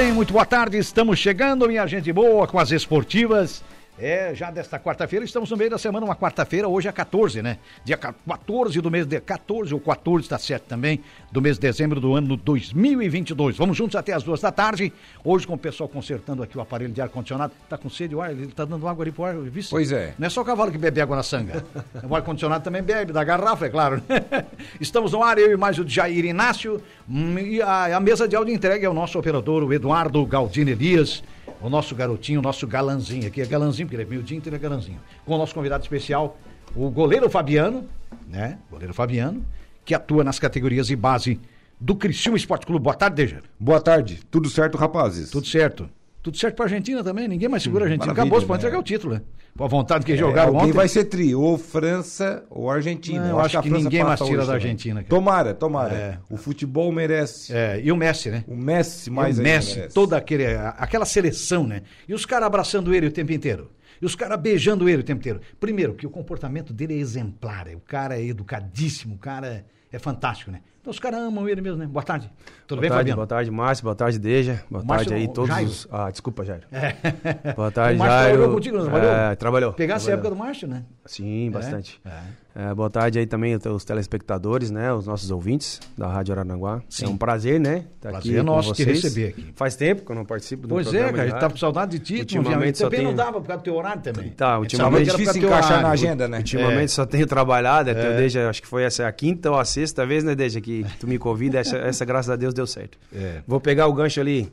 Bem, muito boa tarde. Estamos chegando, minha gente boa, com as esportivas. É, já desta quarta-feira, estamos no meio da semana, uma quarta-feira, hoje é 14, né? Dia 14 do mês de 14 ou 14, está certo também, do mês de dezembro do ano 2022. Vamos juntos até as duas da tarde. Hoje com o pessoal consertando aqui o aparelho de ar-condicionado. Tá com sede o ar? Ele tá dando água ali pro ar, viu? Pois é. Não é só o cavalo que bebe água na sanga. o ar-condicionado também bebe, da garrafa, é claro. Estamos no ar, eu e mais o Jair Inácio. E a, a mesa de áudio entregue é o nosso operador, o Eduardo Galdino Elias o nosso garotinho, o nosso galanzinho aqui, é galanzinho, porque ele é miudinho, então ele é galanzinho. Com o nosso convidado especial, o goleiro Fabiano, né? Goleiro Fabiano, que atua nas categorias de base do Criciúma Esporte Clube. Boa tarde, Deja. Boa tarde, tudo certo, rapazes? Tudo certo. Tudo certo pra Argentina também, ninguém mais segura a Argentina. maravilha, Acabou, você pode né? entregar o título, né? Com a vontade que É, jogaram ontem. vai ser tri, ou França ou Argentina. Não, eu acho a que França ninguém mais tira da. Argentina, cara. Tomara, tomara. É. O futebol merece. É, e o Messi, né? O Messi mais o ainda Messi, toda aquele, aquela seleção, né? E os caras abraçando ele o tempo inteiro. E os caras beijando ele o tempo inteiro. Primeiro, que o comportamento dele é exemplar. O cara é educadíssimo, o cara é, é fantástico, né? Então os caras amam ele mesmo, né? Boa tarde. Tudo Boa bem, tarde, Fabiano? boa tarde, Márcio. Boa tarde, Deja. Boa Márcio, tarde aí, todos Jairo. os. Ah, desculpa, Jairo. É. Boa tarde, O Márcio Jairo. trabalhou contigo, não trabalhou? É, trabalhou. Pegasse a trabalhou. época do Márcio, né? Sim, bastante. É. É, boa tarde aí também aos telespectadores, né? Os nossos ouvintes da Rádio Aranaguá. Sim. É um prazer, né? Estar Prazer aqui com nosso te receber aqui. Faz tempo que eu não participo do Pois é, programa cara, a gente tá com saudade de ti. Ultimamente só também não dava por causa do teu horário também. Tá, gente ultimamente É difícil encaixar na agenda, né? Ultimamente só tenho trabalhado, até É. Deja, acho que foi essa a quinta ou a sexta vez, né, Deja, que tu me convida, essa, essa graças a Deus deu certo. É. Vou pegar o gancho ali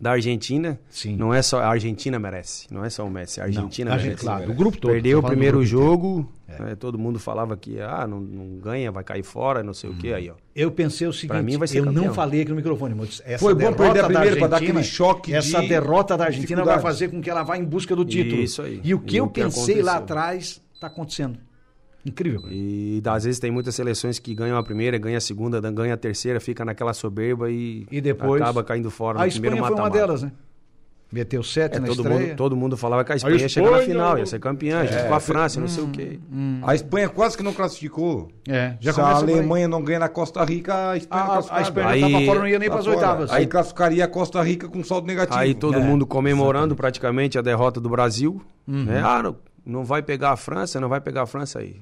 da Argentina. Sim. Não é só a Argentina merece, não é só o Messi, a Argentina Não, a merece. gente, claro, do grupo todo. Perdeu o primeiro jogo, É. né, todo mundo falava que ah, não, não ganha, vai cair fora, não sei o que aí, ó. Eu pensei o seguinte, Pra mim vai ser eu não campeão. falei aqui no microfone, mas essa Foi bom derrota perder a da primeira pra dar aquele choque de Essa derrota da Argentina vai fazer com que ela vá em busca do título. Isso aí. E o que E eu o que pensei lá aconteceu. atrás está acontecendo. Incrível. cara. E às vezes tem muitas seleções que ganham a primeira, ganham a segunda, ganham a terceira, fica naquela soberba e, E depois acaba caindo fora A no primeiro Espanha foi uma delas, né? Meteu sete É, na todo, estreia. mundo, todo mundo falava que a Espanha ia Espanha, chegar na final, ia ser campeã, junto com a França, não sei o quê. A Espanha quase que não classificou. É, já Se a. Alemanha não ganha na Costa Rica, a Espanha A, não a, a. Espanha Aí- estava fora, não ia nem Tá para as fora. oitavas. Aí classificaria a Costa Rica com saldo negativo. Aí todo É, mundo comemorando praticamente a derrota do Brasil. Uhum. né? Ah, não, não vai pegar a França, não vai pegar a França aí.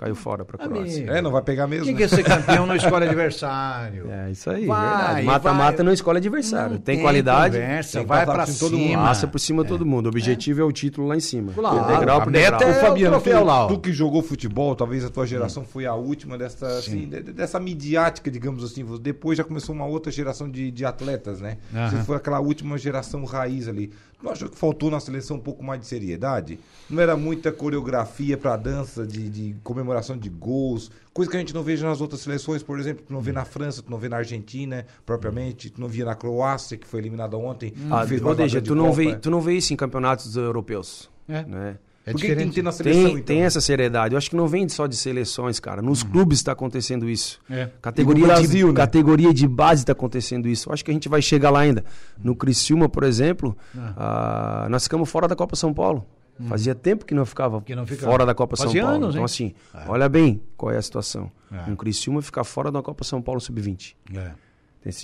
Caiu fora pra Croácia. Amigo, É, não vai pegar mesmo. Quem né? quer ser campeão não escolhe adversário. É isso aí. Mata-mata não escolhe adversário. Não tem, qualidade, conversa, tem vai para cima de todo mundo. passa por cima de todo mundo. O objetivo é. o título lá em cima. Claro, degrau a por meta degrau. é- Fabiano, o troféu tu, lá, ó. tu que jogou futebol, talvez a tua geração foi a última dessa, assim, de- de- dessa midiática, digamos assim. Depois já começou uma outra geração de, de atletas, né? Você foi aquela última geração raiz ali. Não achou que faltou na seleção um pouco mais de seriedade? Não era muita coreografia pra dança, de, de comemoração de gols, coisa que a gente não veja nas outras seleções, por exemplo, tu não vê na França, tu não vê na Argentina, propriamente, tu não via na Croácia, que foi eliminada ontem. Ah, que fez uma tu não, Copa. vê, tu não vê isso em campeonatos europeus. É. Né? É Por que tem que ter na seleção, Tem, então? tem essa seriedade. Eu acho que não vem só de seleções, cara. Nos clubes está acontecendo isso. É. Categoria, Brasil, de, né? categoria de base está acontecendo isso. Eu acho que a gente vai chegar lá ainda. No Criciúma, por exemplo, ah, nós ficamos fora da Copa São Paulo. Fazia tempo que não ficava, Que não ficava. fora da Copa Fazia São Paulo. anos, então, assim, olha bem qual é a situação. É. Um Criciúma ficar fora da Copa São Paulo Sub-20. É.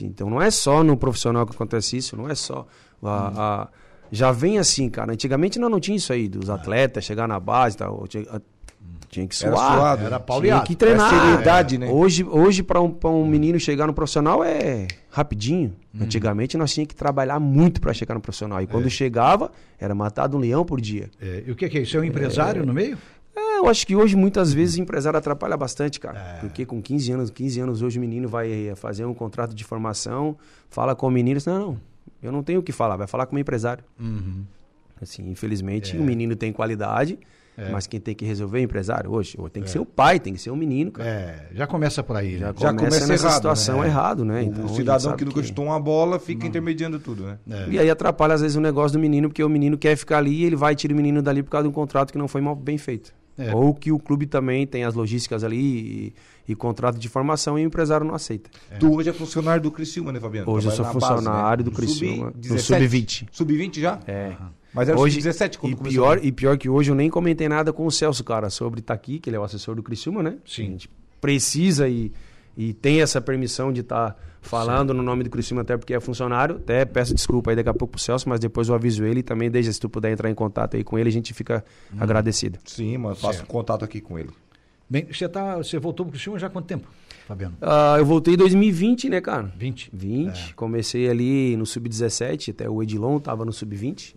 Então não é só no profissional que acontece isso, não é só. a- a- já vem assim, cara. Antigamente nós não tinha isso aí, dos atletas chegar na base e tal. Tinha, que Era suar. suado. Era Era Paulo Tinha que treinar. É seriedade, né? Hoje, hoje para um, pra um menino chegar no profissional é rapidinho. Antigamente nós tínhamos que trabalhar muito para chegar no profissional. E quando chegava, era matado um leão por dia. É, E o que, que é isso? É um empresário no meio? É, eu acho que hoje muitas vezes o empresário atrapalha bastante, cara. Porque com 15 anos, 15 anos hoje o menino vai eh, fazer um contrato de formação, fala com o menino, não, não, eu não tenho o que falar, vai falar com o empresário. Assim, infelizmente o menino tem qualidade Mas quem tem que resolver é o empresário hoje. Ou tem que ser o pai, tem que ser o menino, cara. É, já começa por aí. Já, né? Já começa, começa nessa errado, situação né? errado, né? O Então, gente cidadão que nunca chutou uma bola fica intermediando tudo, né? É. E aí atrapalha às vezes o negócio do menino, porque o menino quer ficar ali e ele vai e tira o menino dali por causa de um contrato que não foi mal bem feito. É. Ou que o clube também tem as logísticas ali e, e contrato de formação e o empresário não aceita. Tu hoje é funcionário do Criciúma, né, Fabiano? Hoje eu sou base, funcionário né? do Criciúma, Sub- no 17? Sub-20. Sub-20 já? É. Mas era Hoje, sub-17 quando e começou. pior, e pior que hoje eu nem comentei nada com o Celso, cara, sobre estar aqui, que ele é o assessor do Criciúma, né? Sim. A gente precisa e, e tem essa permissão de estar falando no nome do Criciúma, até porque é funcionário. Até peço desculpa aí daqui a pouco pro Celso, mas depois eu aviso ele e também desde se tu puder entrar em contato aí com ele, a gente fica Hum. agradecido. Sim, mano, faço contato aqui com ele. Bem, você, tá, você voltou pro Criciúma já há quanto tempo, Fabiano? Ah, eu voltei em 2020, né, cara? 20? 20. Comecei ali no Sub-17, até o Edilon tava no Sub-20.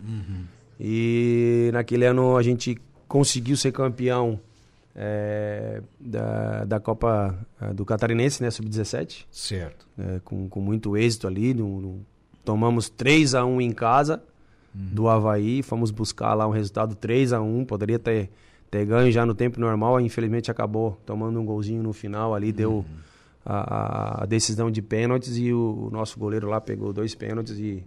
E naquele ano a gente conseguiu ser campeão eh, da, da Copa eh, do Catarinense, né, Sub-17. Certo. eh, com, com muito êxito ali. no- no- tomamos 3 a 1 em casa do Havaí. Fomos buscar lá um resultado 3 a 1 Poderia ter, ter ganho já no tempo normal. Infelizmente acabou tomando um golzinho no final ali. Deu a, a- decisão de pênaltis e o, o nosso goleiro lá pegou dois pênaltis e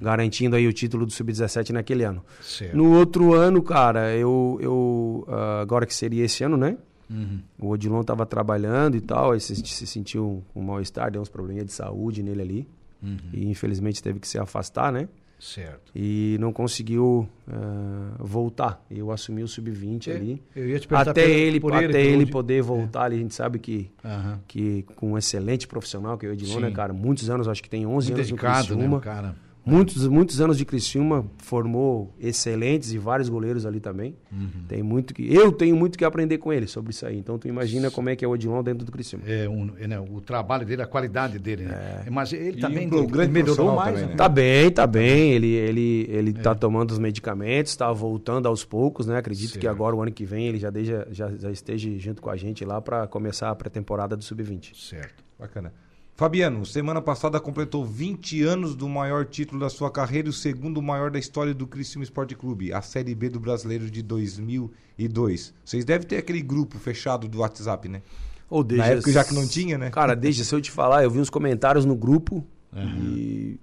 garantindo aí o título do Sub-17 naquele ano. Certo. No outro ano, cara, eu, eu ah, agora que seria esse ano, né? Uhum. O Odilon estava trabalhando e tal, aí se, se sentiu um, um mal-estar, deu uns probleminhas de saúde nele ali. Uhum. E infelizmente teve que se afastar, né? Certo. E não conseguiu ah, voltar. Eu assumi o sub-20 ali. Eu ia te perguntar Até pelo- ele, por até pelo ele poder voltar ali, a gente sabe que, Aham. que com um excelente profissional, que é o Edilon, né, cara? Muitos anos, acho que tem 11 Muito anos no dedicado, né, Criciúma. o cara? Muitos, muitos anos de Criciúma, formou excelentes e vários goleiros ali também. Uhum. Tem muito que eu tenho muito que aprender com ele sobre isso aí. Então tu imagina como é que é o Odilon dentro do Criciúma. É, um, é, né, o trabalho dele, a qualidade dele, né? Mas ele E também um grande melhorou mais, também, né? né? Tá bem, tá bem. Ele ele ele tá tomando os medicamentos, tá voltando aos poucos, né? Acredito que Certo. agora o ano que vem ele já deixa, já, já esteja junto com a gente lá para começar a pré-temporada do sub-20. Certo. Bacana. Fabiano, semana passada completou 20 anos do maior título da sua carreira e o segundo maior da história do Criciúma Esporte Clube, a Série B do Brasileiro de 2002. Vocês devem ter aquele grupo fechado do WhatsApp, né? Ou Na época já que não tinha, né? Cara, deixa se eu te falar, eu vi uns comentários no grupo e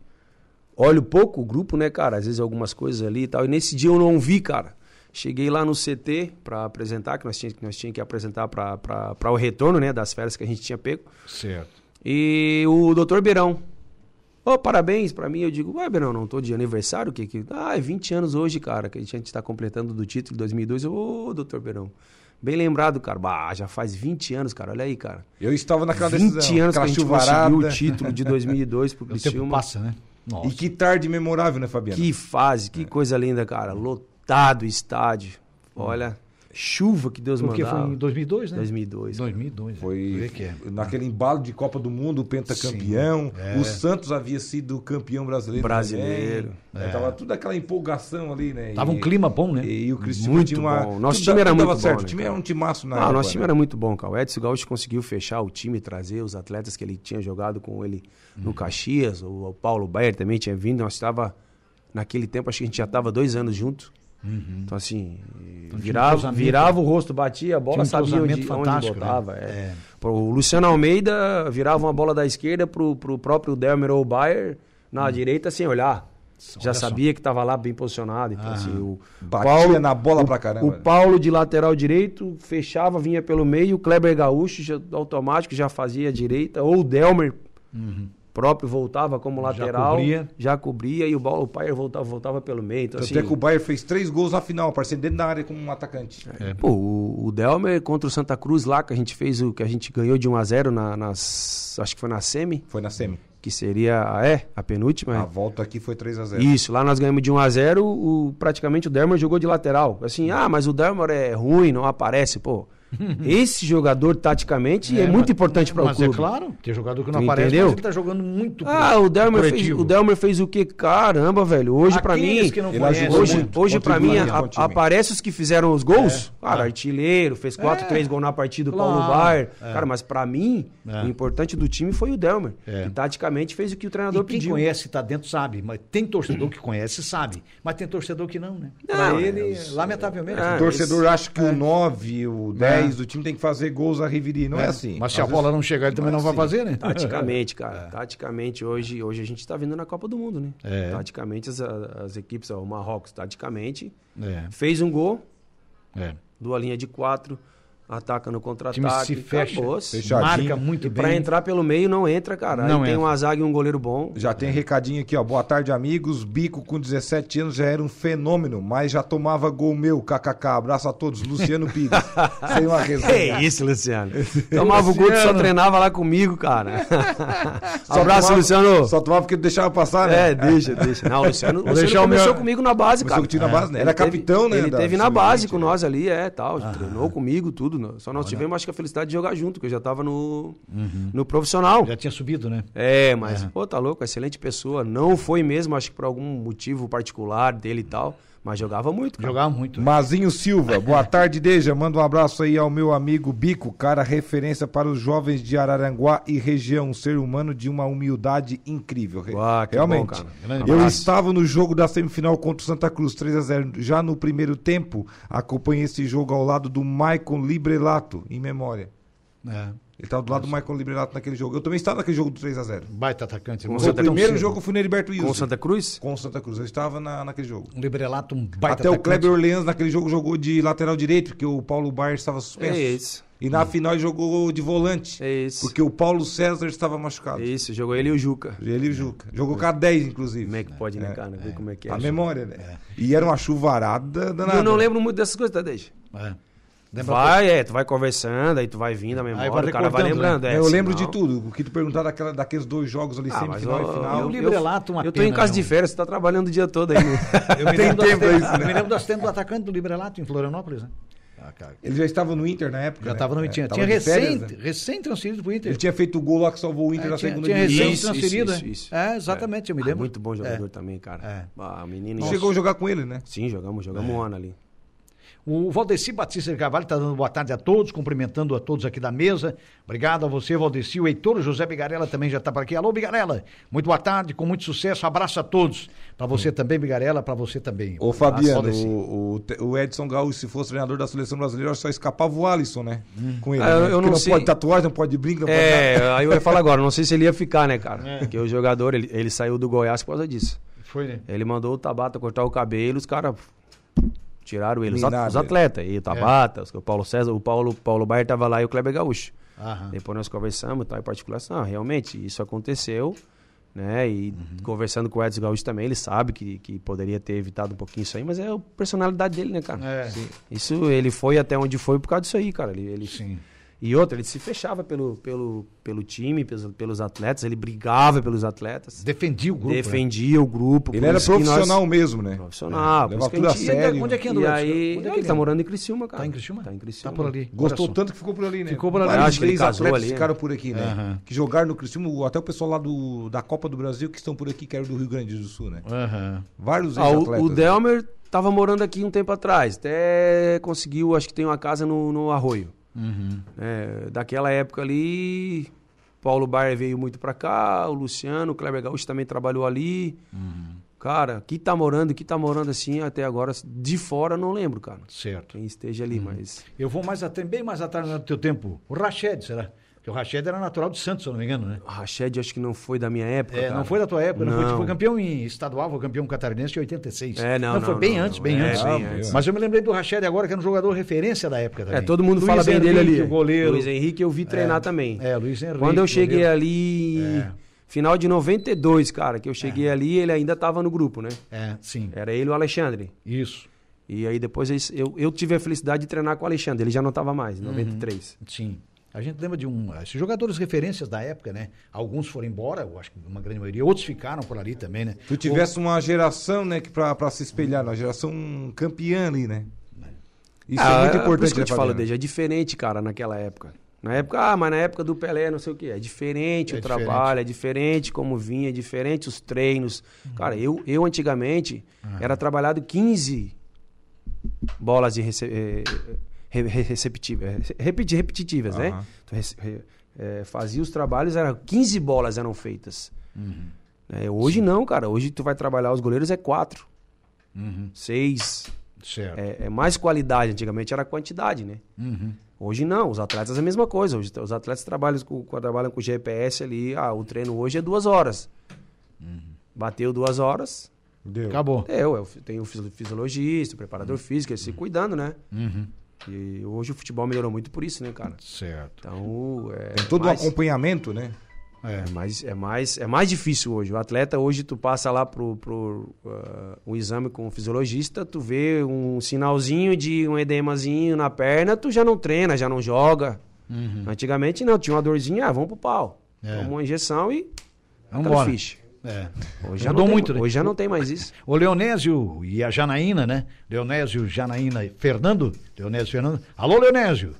olho pouco o grupo, né, cara? Às vezes algumas coisas ali e tal. E nesse dia eu não vi, cara. Cheguei lá no CT para apresentar, que nós tínhamos nós tinha que apresentar para o retorno, né, das férias que a gente tinha pego. Certo. E o doutor Beirão. Ô, parabéns pra mim. Eu digo, ué, Beirão, não tô de aniversário? Que, que... Ah, é 20 anos hoje, cara, que a gente tá completando do título de 2002. Eu, Ô, doutor Beirão. Bem lembrado, cara. Bah, já faz 20 anos, cara. Olha aí, cara. Eu estava naquela 20 decisão. anos que a gente chuvarada. conseguiu o título de 2002 pro O tempo Criciúma. passa, né? Nossa. E que tarde memorável, né, Fabiano? Que fase, que coisa linda, cara. Lotado o estádio. Olha, chuva que Deus Porque mandava. foi em 2002, né? 2002. 2002. Foi que é. naquele embalo de Copa do Mundo, o pentacampeão. Sim, é. O Santos havia sido campeão brasileiro. Brasileiro. também. É. Tava tudo aquela empolgação ali, né? Tava um E- clima bom, né? E, o Criciúma Muito tinha uma... bom. Nosso tudo time era muito bom, certo. né, o time cara? era um timaço na Ah, época, nosso time né? era muito bom, cara. O Edson Gaúcho conseguiu fechar o time, trazer os atletas que ele tinha jogado com ele Uhum. no Caxias. O, o Paulo Bayer também tinha vindo. Nós estava naquele tempo, acho que a gente já estava dois anos junto. Então, assim, um virava, virava o rosto, batia a bola, um sabia onde, entrosamento onde fantástico, né? botava. é. É. O Luciano Almeida virava uma bola da esquerda pro, pro próprio Delmer ou Bayer na direita sem olhar. Já Olha só. sabia que estava lá bem posicionado. Então, Ah. assim, o Batia na bola o, pra caramba. O Paulo de lateral direito fechava, vinha pelo meio. O Kleber Gaúcho já, automático já fazia a direita. Ou o Delmer próprio voltava como Já lateral. cobria. Já cobria. E o Paulo Paier voltava, voltava pelo meio. Então, Tanto assim, é que o Bayern fez três gols na final, aparecendo dentro da área como um atacante. É. Pô, o, o Delmer contra o Santa Cruz lá, que a gente fez o que a gente ganhou de 1 a 0 na, nas. Acho que foi na Semi, Foi na semi. que seria. É, a penúltima. A volta aqui foi 3 a 0 Isso, lá nós ganhamos de 1 a 0 o, praticamente o Dermer jogou de lateral. Assim, ah, mas o Dermer é ruim, não aparece. Pô, Esse jogador, taticamente, é, muito importante para o Mas clube. é claro, tem jogador que não Tu aparece, entendeu? mas ele tá jogando muito Ah, pro- o Delmer, fez, o Delmer fez o quê? Caramba, velho. Hoje, pra Aqueles mim. ajudou Hoje, muito, hoje pra mim, a- aparece os que fizeram os gols. É. Cara, artilheiro, fez 4, É. 3 gols na partida do Claro. Paulo Baier. É. Cara, mas pra mim, É. o importante do time foi o Delmer. É. Que taticamente fez o que o E treinador quem pediu. conhece, tá dentro, sabe. Mas tem torcedor que conhece, sabe. Mas tem torcedor que não, né? Não, Pra é, ele, os- lamentavelmente. é, O torcedor acha que o 9, o 10 do time tem que fazer gols a revirir. Não é, assim. Mas se a bola vezes- não chegar, ele também não, é vai assim. fazer, né? Taticamente, cara. Taticamente, hoje, hoje a gente tá vindo na Copa do Mundo, né? É. Taticamente, as, as equipes, o Marrocos, taticamente, É, fez um gol, é. duas linhas de quatro, ataca no contra-ataque. se fecha. Fechadinho. marca muito E bem. pra entrar pelo meio não entra, cara. Não Aí tem entra. uma zaga e um goleiro bom. Já tem recadinho aqui, ó. Boa tarde, amigos. Bico com 17 anos já era um fenômeno, mas já tomava gol meu, kkk. Abraço a todos. Luciano Pires. Sem uma Que resenha. isso, Luciano. Tomava o gol que só Luciano. treinava lá comigo, cara. Só Abraço, tomava- Luciano. Só tomava porque deixava passar, né? É, deixa, deixa. Não, o Luciano, o deixar Luciano o meu- começou comigo na base, Começou cara. contigo na base, né? Ele Era teve- capitão, né, Ele da teve na base com né? nós ali, é, tal. Treinou comigo, tudo. Né? Só nós tivemos, acho que a felicidade de jogar junto, que eu já tava no, no profissional. Já tinha subido, né? É, mas, pô, tá louco, excelente pessoa. Não foi mesmo, acho que por algum motivo particular dele e tal, mas jogava muito, cara. Jogava muito. Mazinho Silva, boa tarde, Deja. Manda um abraço aí ao meu amigo Bico, cara, referência para os jovens de Araranguá e região. Um ser humano de uma humildade incrível. Uau, que Realmente. bom, eu estava no jogo da semifinal contra o Santa Cruz 3 a 0 Já no primeiro tempo, acompanhei esse jogo ao lado do Maicon Librelato, em memória. É. Ele estava do lado do Maicon Librelato naquele jogo. Eu também estava naquele jogo do 3 a 0 Baita atacante. Com. Foi o Cruz. primeiro jogo que eu fui no Heriberto Wilson. Com o Santa Cruz? Com o Santa Cruz. Eu estava na, naquele jogo. Um Librelato, um baita Até o atacante. Kleber Orleans naquele jogo jogou de lateral direito, porque o Paulo Baier estava suspenso. É isso. E na final ele jogou de volante, É isso. porque o Paulo César estava machucado. É isso, jogou ele e o Juca. Ele e o Juca. Jogou com a 10, inclusive. Como é que pode, né, cara? Ver como é que é. A memória, né? E era uma chuvarada danada. Eu não lembro muito dessas coisas, tá, Deixa. É. Lembra Vai, é, tu vai conversando, aí tu vai vindo a memória, vai o cara vai recordando, lembrando. né? é, eu lembro senão- de tudo. O que tu perguntar daquela, daqueles dois jogos ali, Ah, semifinal eu- e final. eu- Librelato, uma Eu tô pena, em casa né? de férias, você tá trabalhando o dia todo aí. né? Eu me lembro tempo tempos- isso, né? Eu me lembro das tempos do atacante do Librelato em Florianópolis, né? Ah, cara. Ele já estava no Inter na época. Já né? estava no É, Tinha, tava tinha recém, né? recém transferido pro Inter. Ele tinha feito o gol lá que salvou o Inter É, na tinha, segunda tinha divisão. recém Isso, transferido, isso, né? isso. É, exatamente, eu me Ah, lembro. muito bom jogador É. também, cara. É. Ah, menino. Chegou a jogar com ele, né? Sim, jogamos, jogamos um ano ali. O Valdeci Batista de Carvalho está dando boa tarde a todos, cumprimentando a todos aqui da mesa. Obrigado a você, Valdeci. O Heitor José Bigarella também já está por aqui. Alô, Bigarella. Muito boa tarde, com muito sucesso. Abraço a todos. Para você também, Bigarella, para você também. Ô Fabiano, o, o, o Edson Gaúcho, se fosse treinador da seleção brasileira, só escapava o Alisson, né? Com ele. Ah, eu- né? eu não não sei. pode tatuagem, não pode brinco, não pode nada. É, aí eu ia falar agora, não sei se ele ia ficar, né, cara? É. Porque o jogador, ele, ele saiu do Goiás por causa disso. Foi, né? Ele mandou o Tabata cortar o cabelo, os caras tiraram ele. Os, atletas, e o Tabata, o Paulo César, o Paulo, Paulo Baier tava lá e o Kleber Gaúcho. Aham. Depois nós conversamos, tal, em particular, assim, não, realmente, isso aconteceu, né? E Uhum. conversando com o Edson Gaúcho também, ele sabe que, que poderia ter evitado um pouquinho isso aí, mas é a personalidade dele, né, cara? É. Isso, ele foi até onde foi por causa disso aí, cara. Ele, ele- Sim. E outra, ele se fechava pelo, pelo, pelo time, pelos, pelos atletas, ele brigava pelos atletas, Defendia o grupo. né? defendia o grupo. Ele era que nós- profissional mesmo, né? Profissional, por Levava tudo a sério. Onde é que anda E aí, Onde é que ele tá morando em Criciúma, cara. Tá em Criciúma? Tá em Criciúma. Tá por ali. Gostou Coração. tanto que ficou por ali, né? Ficou por ali. Vários Acho que ele três casou atletas ali, né? ficaram por aqui, né? Que jogaram no Criciúma, até o pessoal lá do, da Copa do Brasil que estão por aqui, que era do Rio Grande do Sul, né? Vários Ah, o, ex-atletas. o Delmer tava morando aqui um tempo atrás, até conseguiu, acho que tem uma casa no, no Arroio. Uhum. É, daquela época ali, Paulo Baier veio muito pra cá, o Luciano, o Kleber Gaúcho também trabalhou ali. Uhum. Cara, que tá morando, que tá morando assim até agora, de fora não lembro, cara. Certo. Quem esteja ali, mas. Eu vou mais até, bem mais atrás no teu tempo. O Rached, será? Porque o Rached era natural de Santos, se eu não me engano, né? O Rached acho que não foi da minha época. É, cara. não foi da tua época, não, foi. Tu Não. foi campeão em estadual, foi campeão catarinense em 86. É, não, foi não, bem não, antes, não. bem É, antes. bem antes. Mas eu me lembrei do Rached agora, que era um jogador referência da época também. É, todo mundo Luiz fala bem dele ali. o goleiro. Luiz Henrique eu vi treinar também. É, Luiz Henrique. Quando eu cheguei goleiro. ali, É. final de 92, cara, que eu cheguei ali, ele ainda tava no grupo, né? É, sim. Era ele e o Alexandre. Isso. E aí depois eu, eu tive a felicidade de treinar com o Alexandre, ele já não tava mais, em 93. Sim. A gente lembra de um. Esses jogadores referências da época, né? Alguns foram embora, eu acho que uma grande maioria. Outros ficaram por ali também, né? Tu tivesse uma geração, né, que pra, pra se espelhar, uma geração campeã ali, né? Isso Ah, é muito por importante, isso que eu te falo, desde é diferente, cara, naquela época. Na época, ah, mas na época do Pelé, não sei o quê. É diferente É o diferente. trabalho, é diferente como vinha, é diferente os treinos. Cara, eu, eu antigamente era trabalhado 15 bolas de rece eh, re- re- receptivas, repeti- repetitivas, né? Tu rece- re- eh, fazia os trabalhos, era 15 bolas eram feitas. Uhum. É, hoje não, cara. Hoje tu vai trabalhar os goleiros é quatro, Uhum. seis. Certo. É, é mais qualidade. Antigamente era quantidade, né? Uhum. Hoje não, os atletas é a mesma coisa. Hoje, os atletas trabalham com, trabalham com GPS ali. Ah, o treino hoje é duas horas. Bateu duas horas, Deu. Acabou. eu, eu tenho o fisi- fisiologista, o preparador físico, eles se cuidando, né? Uhum. E hoje o futebol melhorou muito por isso, né, cara? Certo. Então, é Tem todo mais, o acompanhamento, né? É. é mais, é mais, é mais difícil hoje. O atleta hoje tu passa lá pro, pro ah, um exame com o fisiologista, tu vê um sinalzinho de um edemazinho na perna, tu já não treina, já não joga. Uhum. Antigamente não, tinha uma dorzinha, ah, vamos pro pau. É. Toma uma injeção e Vamos embora. ficha. É. Hoje já, Mudou tem, muito, né? hoje já não tem mais isso. O Leonésio e a Janaína, né? Leonésio, Janaína e Fernando. Leonésio Fernando. Alô, Leonésio.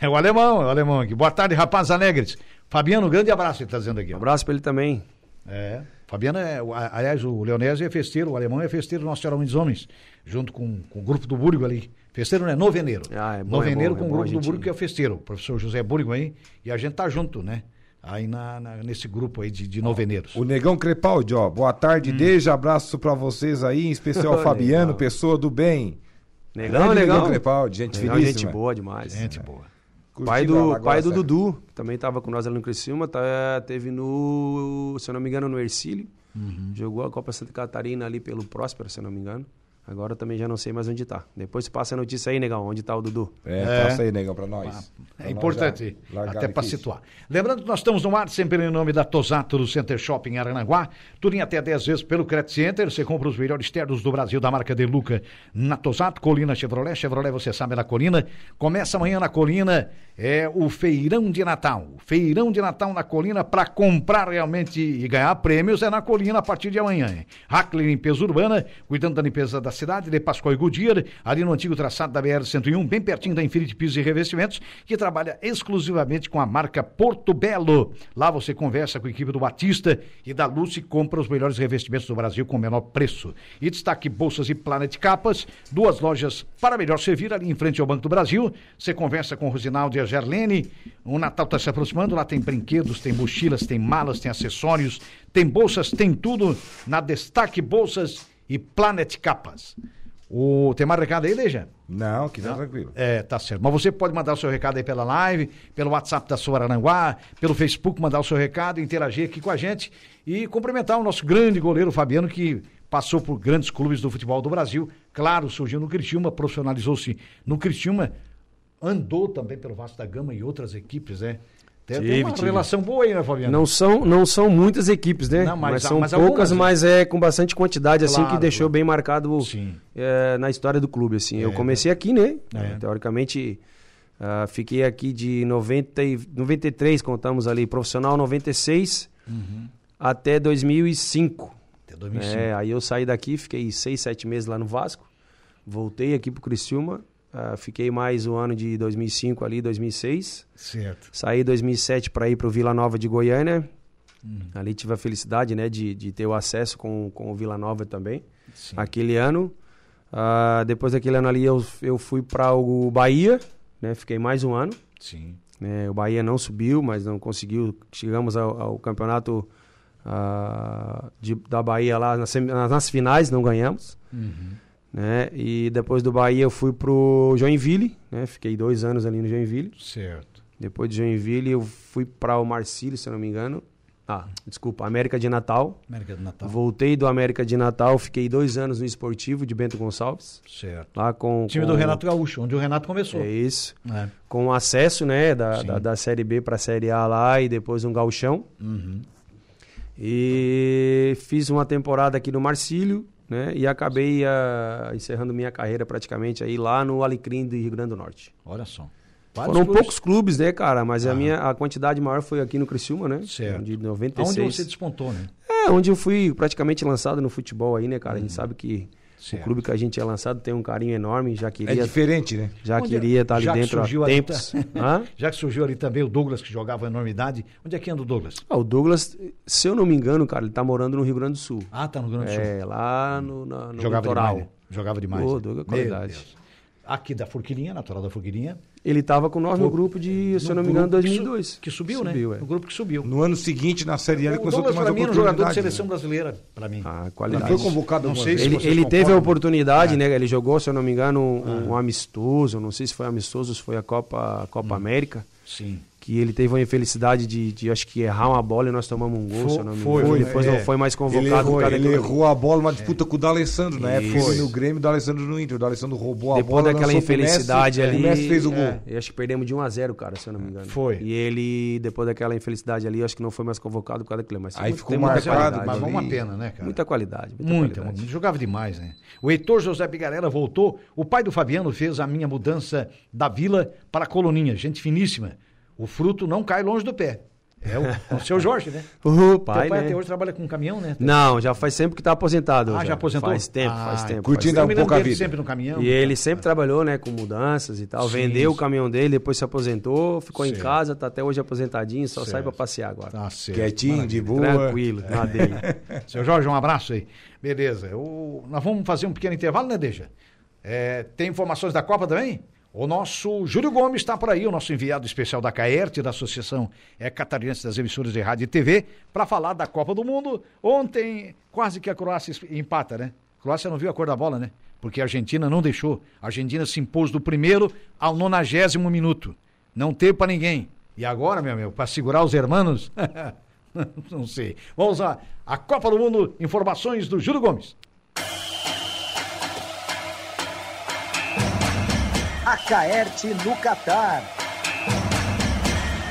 É o alemão, é o alemão aqui. Boa tarde, rapazes alegres. Fabiano, grande abraço, ele tá dizendo aqui. Um abraço pra ele também. É. Fabiano é, o- aliás, o Leonésio é festeiro, o alemão é festeiro do Nosso Senhora dos Homens, junto com, com o grupo do Burgo ali. Festeiro não é noveneiro. Ah, é bom, noveneiro é bom, com é o bom grupo a do Burgo que é o festeiro, o professor José Burgo aí, e a gente tá junto, né? Aí na, na- nesse grupo aí de, de noveneiros. O Negão Crepaldi, ó. Boa tarde, Hum. desde abraço pra vocês aí, em especial. Fabiano, pessoa do bem. Negão, Grande legal. Negão Crepaldi, gente finíssima. gente boa demais. Gente boa. Curtindo Pai do, pai do. Dudu, que também tava com nós ali no Criciúma, tá, teve no, se eu não me engano, no Ercílio. Uhum. Jogou a Copa Santa Catarina ali pelo Próspero, se eu não me engano. Agora também já não sei mais onde tá. Depois passa a notícia aí, negão, onde tá o Dudu. É, É. passa aí, Negão, pra nós. Pra É nós importante, largar até para situar. Lembrando que nós estamos no ar sempre em nome da Tosato do Center Shopping Aranaguá. Tudo em até 10 vezes pelo Credit Center. Você compra os melhores ternos do Brasil da marca De Luca na Tosato. Colina Chevrolet. Chevrolet, você sabe, é na Colina. Começa amanhã na Colina é o Feirão de Natal. Feirão de Natal na Colina para comprar realmente e ganhar prêmios é na Colina a partir de amanhã. hein? Hackley Limpeza Urbana, cuidando da limpeza da cidade, de Pascoal e Goodyear, ali no antigo traçado da BR-101, bem pertinho da Infinity Pisos e Revestimentos, que trabalha exclusivamente com a marca Porto Belo. Lá você conversa com a equipe do Batista e da Luce e compra os melhores revestimentos do Brasil com o menor preço. E destaque Bolsas e Planet Capas, duas lojas para melhor servir ali em frente ao Banco do Brasil. Você conversa com o Rosinaldo e a Gerlene. O Natal está se aproximando, lá tem brinquedos, tem mochilas, tem malas, tem acessórios, tem bolsas, tem tudo na Destaque Bolsas e Planet Capas. O, tem mais recado aí, Leja? Não, que tá tranquilo. É, tá certo. Mas você pode mandar o seu recado aí pela live, pelo WhatsApp da sua pelo Facebook, mandar o seu recado, interagir aqui com a gente e cumprimentar o nosso grande goleiro Fabiano, que passou por grandes clubes do futebol do Brasil. Claro, surgiu no Criciúma, profissionalizou-se no Criciúma, andou também pelo Vasco da Gama e outras equipes, né? Tem, tem Tive, uma tive. relação boa aí, né, Fabiano? Não são, não são muitas equipes, né? Não, mas- mas, são mas poucas, algumas, né? mas é com bastante quantidade, assim, Claro, que deixou bem marcado é, na história do clube, assim. Eu É, comecei aqui, né? É. Teoricamente, ah, fiquei aqui de 90 e, 93, contamos ali, profissional 96 Uhum. até 2005. Até 2005. É, aí eu saí daqui, fiquei seis, sete meses lá no Vasco, voltei aqui pro Criciúma, ah, fiquei mais o ano de 2005 ali, 2006. Certo. Saí em 2007 para ir para o Vila Nova de Goiânia. Hum. Ali tive a felicidade né, de, de ter o acesso com, com o Vila Nova também. Sim. Aquele ano. Ah, depois daquele ano ali eu, eu fui para o Bahia, né, fiquei mais um ano. Sim. né, o Bahia não subiu, mas não conseguiu. Chegamos ao, ao campeonato ah, de- da Bahia lá nas, nas- nas finais, não ganhamos. Uhum. Né, e depois do Bahia eu fui pro Joinville, né, fiquei dois anos ali no Joinville. Certo. Depois de Joinville, eu fui para o Marcílio, se eu não me engano. Ah, desculpa, América de Natal. América do Natal. Voltei do América de Natal, fiquei dois anos no Esportivo de Bento Gonçalves. Certo. Lá com. Time com- do Renato Gaúcho, onde o Renato começou. É isso. É. Com acesso, né, da, da, da Série B para a Série A lá e depois um galchão. Uhum. E fiz uma temporada aqui no Marcílio, né, e acabei ah, encerrando minha carreira praticamente aí lá no Alecrim do Rio Grande do Norte. Olha só. Foram clubes. poucos clubes, né, cara, mas Ah. a minha a quantidade maior foi aqui no Criciúma, né? Certo. De 96. Onde você despontou, né? É, onde eu fui praticamente lançado no futebol aí, né, cara? A Uhum. gente sabe que Certo. O clube que a gente é lançado tem um carinho enorme, já É queria diferente, né? já Onde- queria estar ali já que dentro há surgiu ali, tempos. tá? Já que surgiu ali também o Douglas, que jogava enormidade. Onde é que anda o Douglas? Ah, o Douglas, se eu não me engano, cara, ele tá morando no Rio Grande do Sul. Ah, tá no Rio Grande do Sul. É, lá no, na- no Jogava litoral. demais, né? Jogava demais. Ô, né? Douglas, Meu qualidade. Aqui da Forquilinha, natural da Forquilinha. Ele tava com nós no grupo de, se eu não me engano, grupo que su- 2002. Que subiu, Subiu, né? é. No grupo que subiu. No ano seguinte, na Série A, ele começou a ter Douglas, mais pra mim, era um jogador de seleção né? brasileira, pra mim. Ah, Ele qualidade. foi convocado Não sei se. Ele, vocês ele teve a oportunidade, É. né? Ele jogou, se eu não me engano, um, um amistoso. Não sei se foi amistoso, se foi a Copa, a Copa América. Sim. Que ele teve a infelicidade de, de, acho que, errar uma bola e nós tomamos um gol, Foi- se eu não me foi, engano. foi, Depois é. não foi mais Ele convocado. errou, por causa ele errou a bola numa disputa com o D'Alessandro. Isso. ele no Grêmio, o D'Alessandro no Inter. O D'Alessandro roubou a Depois bola. daquela lançou pro infelicidade Messi, ali. O Messi fez o gol. é, acho que perdemos de 1 a 0 cara, se eu não me engano. Foi. E ele, depois daquela infelicidade ali, acho que não foi mais convocado por causa daquilo. Mas Aí ficou marcado. Mas uma pena, né, cara? Muita qualidade. Muita, Muita, qualidade. muito. jogava demais, né? O Heitor José Bigarella voltou. O pai do Fabiano fez a minha mudança da vila para a coloninha. Gente finíssima. O fruto não cai longe do pé. É o, o seu Jorge, né? O Teu pai, pai né? até hoje trabalha com caminhão, né? Não, já faz tempo que tá aposentado. Ah, já aposentou? Faz tempo, Ah, faz tempo. curtindo Eu a me lembro pouca dele vida. sempre no caminhão. E ele sempre trabalhou, né, com mudanças e tal. Sim, Vendeu sim. o caminhão dele, depois se aposentou, ficou Certo. em casa, tá até hoje aposentadinho, só Certo. sai pra passear agora. Tá certo. Quietinho, de boa. Tranquilo, na dele. Seu Jorge, um abraço aí. Beleza. O- nós vamos fazer um pequeno intervalo, né, Deja? É, tem informações da Copa também? O nosso Júlio Gomes está por aí, o nosso enviado especial da CAERT, da Associação é, Catarinense das Emissoras de Rádio e TV, para falar da Copa do Mundo. Ontem, quase que a Croácia empata, né? A Croácia não viu a cor da bola, né? Porque a Argentina não deixou. A Argentina se impôs do primeiro ao nonagésimo minuto. Não teve para ninguém. E agora, meu amigo, para segurar os hermanos? não sei. Vamos lá. A Copa do Mundo, informações do Júlio Gomes. A Caerte no Catar.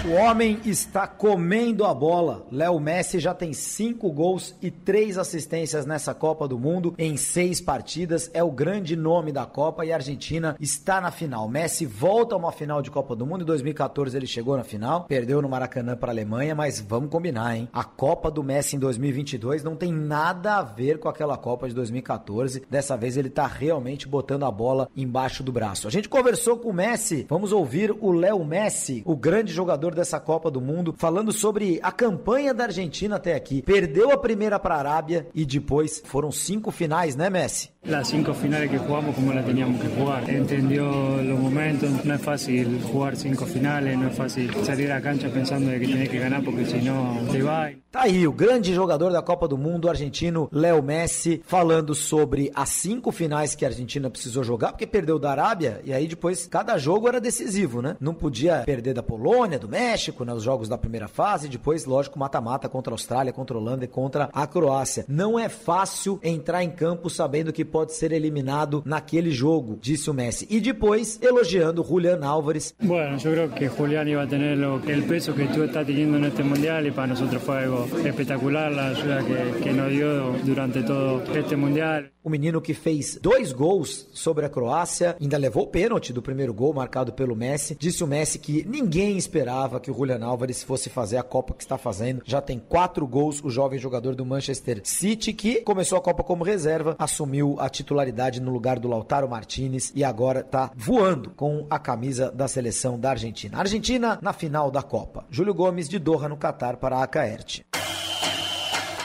O homem está comendo a bola. Léo Messi já tem cinco gols e três assistências nessa Copa do Mundo em seis partidas. É o grande nome da Copa e a Argentina está na final. Messi volta a uma final de Copa do Mundo. Em 2014 ele chegou na final, perdeu no Maracanã para a Alemanha, mas vamos combinar, hein? A Copa do Messi em 2022 não tem nada a ver com aquela Copa de 2014. Dessa vez ele tá realmente botando a bola embaixo do braço. A gente conversou com o Messi. Vamos ouvir o Léo Messi, o grande jogador dessa Copa do Mundo, falando sobre a campanha da Argentina até aqui. Perdeu a primeira para a Arábia e depois foram cinco finais, né, Messi? Las cinco finales que jugamos como las teníamos que jugar. Entendió los momentos. No es fácil jugar cinco finales, no es fácil salir a la cancha pensando de que tenés que ganar porque si no te va. Tá aí o grande jogador da Copa do Mundo, o argentino Léo Messi, falando sobre as cinco finais que a Argentina precisou jogar, porque perdeu da Arábia, e aí depois cada jogo era decisivo, né? Não podia perder da Polônia, do México, né? Os jogos da primeira fase, depois, lógico, mata-mata contra a Austrália, contra a Holanda e contra a Croácia. Não é fácil entrar em campo sabendo que pode ser eliminado naquele jogo, disse o Messi. E depois, elogiando o Julian Álvares, Bueno, yo creo que Julián iba a tener el peso que tú estás teniendo en este mundial y para nosotros fue algo espectacular la ayuda que, que nos dio durante todo este mundial. O menino que fez dois gols sobre a Croácia, ainda levou o pênalti do primeiro gol marcado pelo Messi. Disse o Messi que ninguém esperava que o Julian Álvares fosse fazer a Copa que está fazendo. Já tem quatro gols o jovem jogador do Manchester City, que começou a Copa como reserva, assumiu a titularidade no lugar do Lautaro Martinez e agora tá voando com a camisa da seleção da Argentina. Argentina na final da Copa. Júlio Gomes de Doha no Catar para a Acaerte.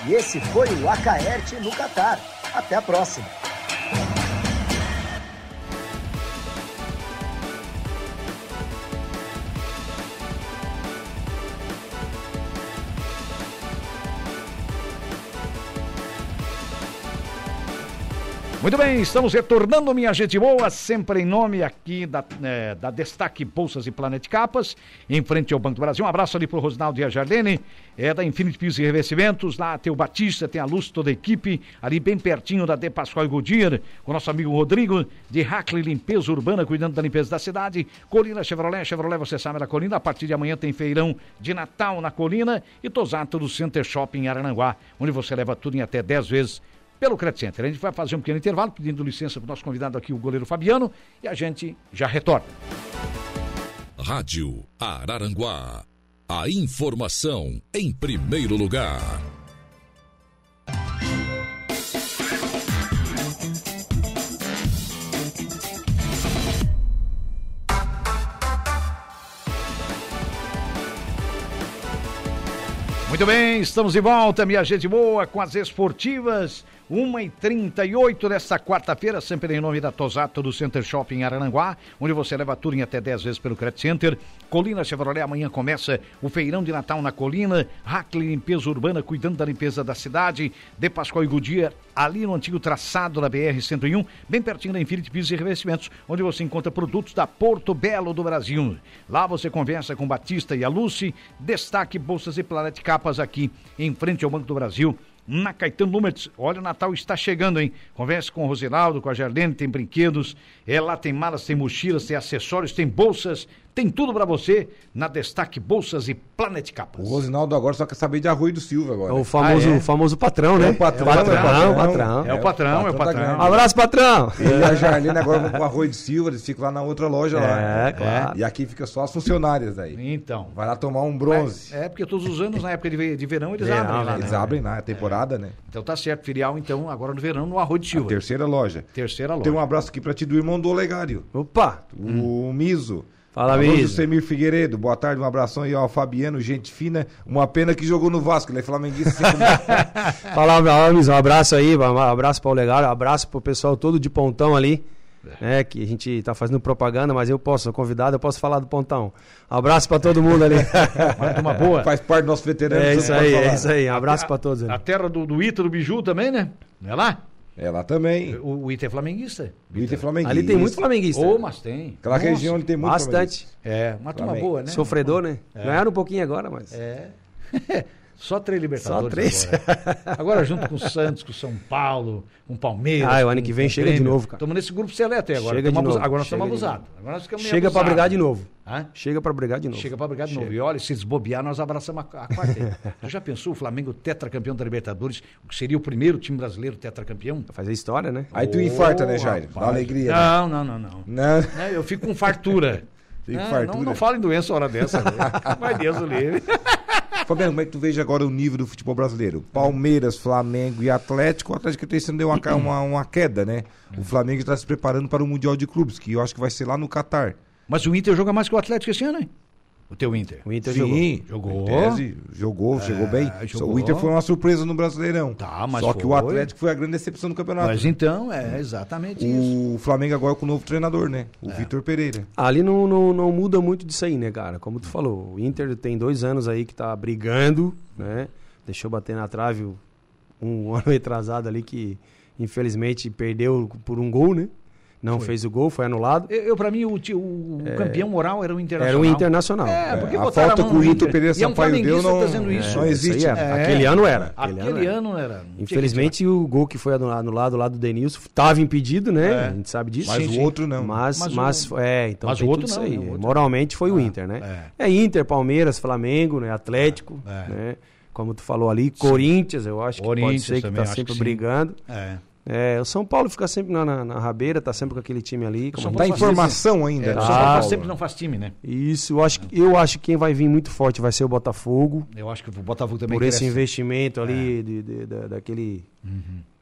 E esse foi o Acaerte no Catar. Até a próxima. Muito bem, estamos retornando, minha gente boa, sempre em nome aqui da, eh, da Destaque Bolsas e Planet Capas, em frente ao Banco do Brasil. Um abraço ali pro Rosnaldo e a Jardine, é da Infinity Pisos e Revestimentos, lá tem o Batista, tem a Luz, toda a equipe, ali bem pertinho da De Pascoal e Goodyear, com o nosso amigo Rodrigo, de Hackley Limpeza Urbana, cuidando da limpeza da cidade. Colina Chevrolet, Chevrolet, você sabe da Colina, a partir de amanhã tem feirão de Natal na Colina e Tosato do Center Shopping em Arananguá, onde você leva tudo em até 10 vezes pelo Credit Center. A gente vai fazer um pequeno intervalo, pedindo licença para o nosso convidado aqui, o goleiro Fabiano, e a gente já retorna. Rádio Araranguá. A informação em primeiro lugar. Muito bem, estamos de volta, minha gente boa, com as esportivas. 1h38 desta quarta-feira, sempre em nome da Tosato do Center Shopping Arananguá, onde você leva tudo em até 10 vezes pelo Credit Center. Colina Chevrolet, amanhã começa o feirão de Natal na Colina. Hackley Limpeza Urbana, cuidando da limpeza da cidade. De Pascoal e Goodyear, ali no antigo traçado da BR-101, bem pertinho da Infinity Pisos e Revestimentos, onde você encontra produtos da Porto Belo do Brasil. Lá você conversa com Batista e a Lucy. Destaque Bolsas e Planet Capas aqui, em frente ao Banco do Brasil na Caetano Lumertz. Olha, o Natal está chegando, hein? Converse com o Rosinaldo, com a Jardine, tem brinquedos. É, lá tem malas, tem mochilas, tem acessórios, tem bolsas, tem tudo para você na Destaque Bolsas e Planet Capas. O Rosinaldo agora só quer saber de Arroio do Silva agora. É o famoso, Ah, é? famoso patrão, né? É o patrão, patrão, é o patrão. patrão. É o patrão, é o patrão. grande. Abraço, patrão! Ele e a Jarlene agora vão pro Arroio do Silva, eles ficam lá na outra loja lá. É, claro. E aqui fica só as funcionárias aí. Então. Vai lá tomar um bronze. É, porque todos os anos, na época de, de verão, eles Verão, abrem lá, né? Eles abrem na temporada, né? Então tá certo, filial, então, agora no verão, no Arroio de A Silva. terceira loja. Terceira loja. Tem um abraço aqui pra ti do irmão do Olegário, Opa! o Miso. Fala, Miso. Semir Figueiredo, boa tarde, um abração aí ao Fabiano, gente fina. Uma pena que jogou no Vasco, ele é flamenguista. cinco mil. Fala, meu homens, um abraço aí, um abraço para o Legal, um abraço pro pessoal todo de Pontão ali, né, que a gente tá fazendo propaganda, mas eu posso, sou convidado, eu posso falar do Pontão. Abraço para todo mundo ali. Manda uma boa. Faz parte do nosso veterano. é isso aí, falar. é isso aí, um abraço para todos ali. A terra do, do Ítalo Biju também, né? Não é lá? É lá também. O, o Ítalo é flamenguista. O Inter é flamenguista. Ali tem muito flamenguista. Ô, mas tem. Aquela Nossa. região ele tem muito Bastante. É, uma turma boa, né? Sofredor, né? Ganharam um pouquinho agora, mas... É. Só três Libertadores. Só três. Agora. Agora junto com o Santos, com o São Paulo, com o Palmeiras. Ah, o ano que vem chega de Grêmio. novo, cara. Estamos nesse grupo seleto aí agora. Chega Tamo de novo, Agora nós estamos chega de abusados. Agora nós ficamos meio Chega para brigar de novo. Hã? Chega para brigar de novo. Chega para brigar de novo. E olha, se desbobear, nós abraçamos a, a quarta. Tu já pensou o Flamengo tetracampeão da Libertadores, o que seria o primeiro time brasileiro tetracampeão? Fazer história, né? Aí tu infarta, né, Jair? Dá alegria. né? Não, não, não, não. Não. Não, Eu fico com fartura. Não, com fartura. Não, não fala em doença hora dessa. né? Vai Deus o livre. Fabiano, como é que tu veja agora o nível do futebol brasileiro? Palmeiras, Flamengo e Atlético. O Atlético tem deu uma, uma, uma queda, né? O Flamengo está se preparando para o Mundial de Clubes, que eu acho que vai ser lá no Catar. Mas o Inter joga mais que o Atlético esse ano, hein? O teu Inter. O Inter Sim, Jogou. em tese, jogou, chegou bem. jogou. O Inter foi uma surpresa no Brasileirão. Tá, mas Só que o foi. Atlético foi a grande decepção do campeonato. Mas então, é exatamente isso. O Flamengo agora com o novo treinador, né? O Vitor Pereira. Ali não, não, não muda muito disso aí, né, cara? Como tu falou, o Inter tem dois anos aí que tá brigando, né? Deixou bater na trave o- um ano retrasado ali que infelizmente perdeu por um gol, né? Não fez o gol, foi anulado. Eu, eu, pra mim, o, o campeão moral era o Internacional. Era o Internacional. É, porque a botaram falta que o Inter. Pereira E é um Sampaio deu não, tá dizendo isso. não É, existe. isso aí né? é. É. Aquele ano era. Aquele, Aquele ano era. ano era. Não tinha Infelizmente o gol que foi anu- anulado lá do Denilson estava impedido, né? É. A gente sabe disso. Mas Sim, o sim. outro não. Mas, Mas mas, o- é, então mas tem o outro tudo isso não, aí. né? O outro- Moralmente foi o Inter, né? É. Inter, Palmeiras, Flamengo, né? Atlético, É. né? Como tu falou ali, Corinthians, eu acho que pode ser que tá acho sempre brigando. É. É, o São Paulo fica sempre na, na, na rabeira, tá sempre com aquele time ali. como Tá em formação ainda. É, né? o Ah, São Paulo Paulo. sempre não faz time, né? Isso, eu acho, que- eu acho que quem vai vir muito forte vai ser o Botafogo. Eu acho que o Botafogo também por esse cresce. investimento ali de, de- da- daquele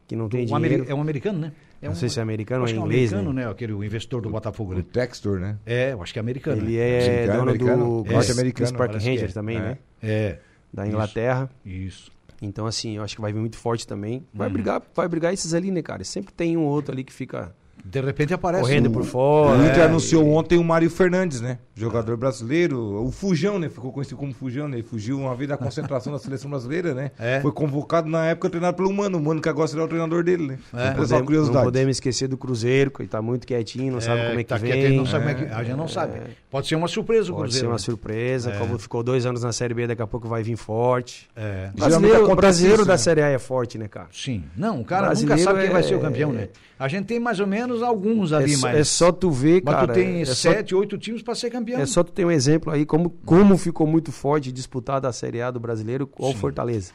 que não tem O ameri- dinheiro. É um americano, né? É Não um, sei se é americano ou acho é que um inglês, americano, né? né? Aquele o investidor do Botafogo, O né? Textor, né? É, eu acho que é americano. Ele né? é dono americano. do É. Norte-americano, Park que Rangers é. também, É. né? É. Da Inglaterra. Isso. Então, assim, eu acho que vai vir muito forte também. Uhum. Vai brigar, vai brigar esses ali, né, cara? Sempre tem um ou outro ali que fica De repente aparece. correndo um- por fora. O Inter é, anunciou e- ontem o Mário Fernandes, né? Jogador brasileiro. O Fujão, né? Ficou conhecido como Fujão, né? Ele fugiu uma vez da concentração da seleção brasileira, né? É. Foi convocado na época treinado pelo Mano. O Mano que agora será o treinador dele, né? É. Depois Podemos- uma curiosidade. não podemos esquecer do Cruzeiro, que tá muito quietinho, não sabe como é que tá vem. quieto, não sabe como é que. A gente não sabe. Pode ser uma surpresa o Pode Cruzeiro. ser uma né? surpresa. Como ficou dois anos na Série B, daqui a pouco vai vir forte. É. Brasileiro, o brasileiro isso, da né? Série A é forte, né, cara? Sim. Não, o cara Brasileiro nunca sabe quem vai é- ser o campeão, né? A gente tem mais ou menos alguns É, ali, só, mas. é só tu ver, mas cara. tu tem é só- sete, oito times pra ser campeão. É só tu ter um exemplo aí, como, como ficou muito forte disputada a Série A do brasileiro com o. Fortaleza.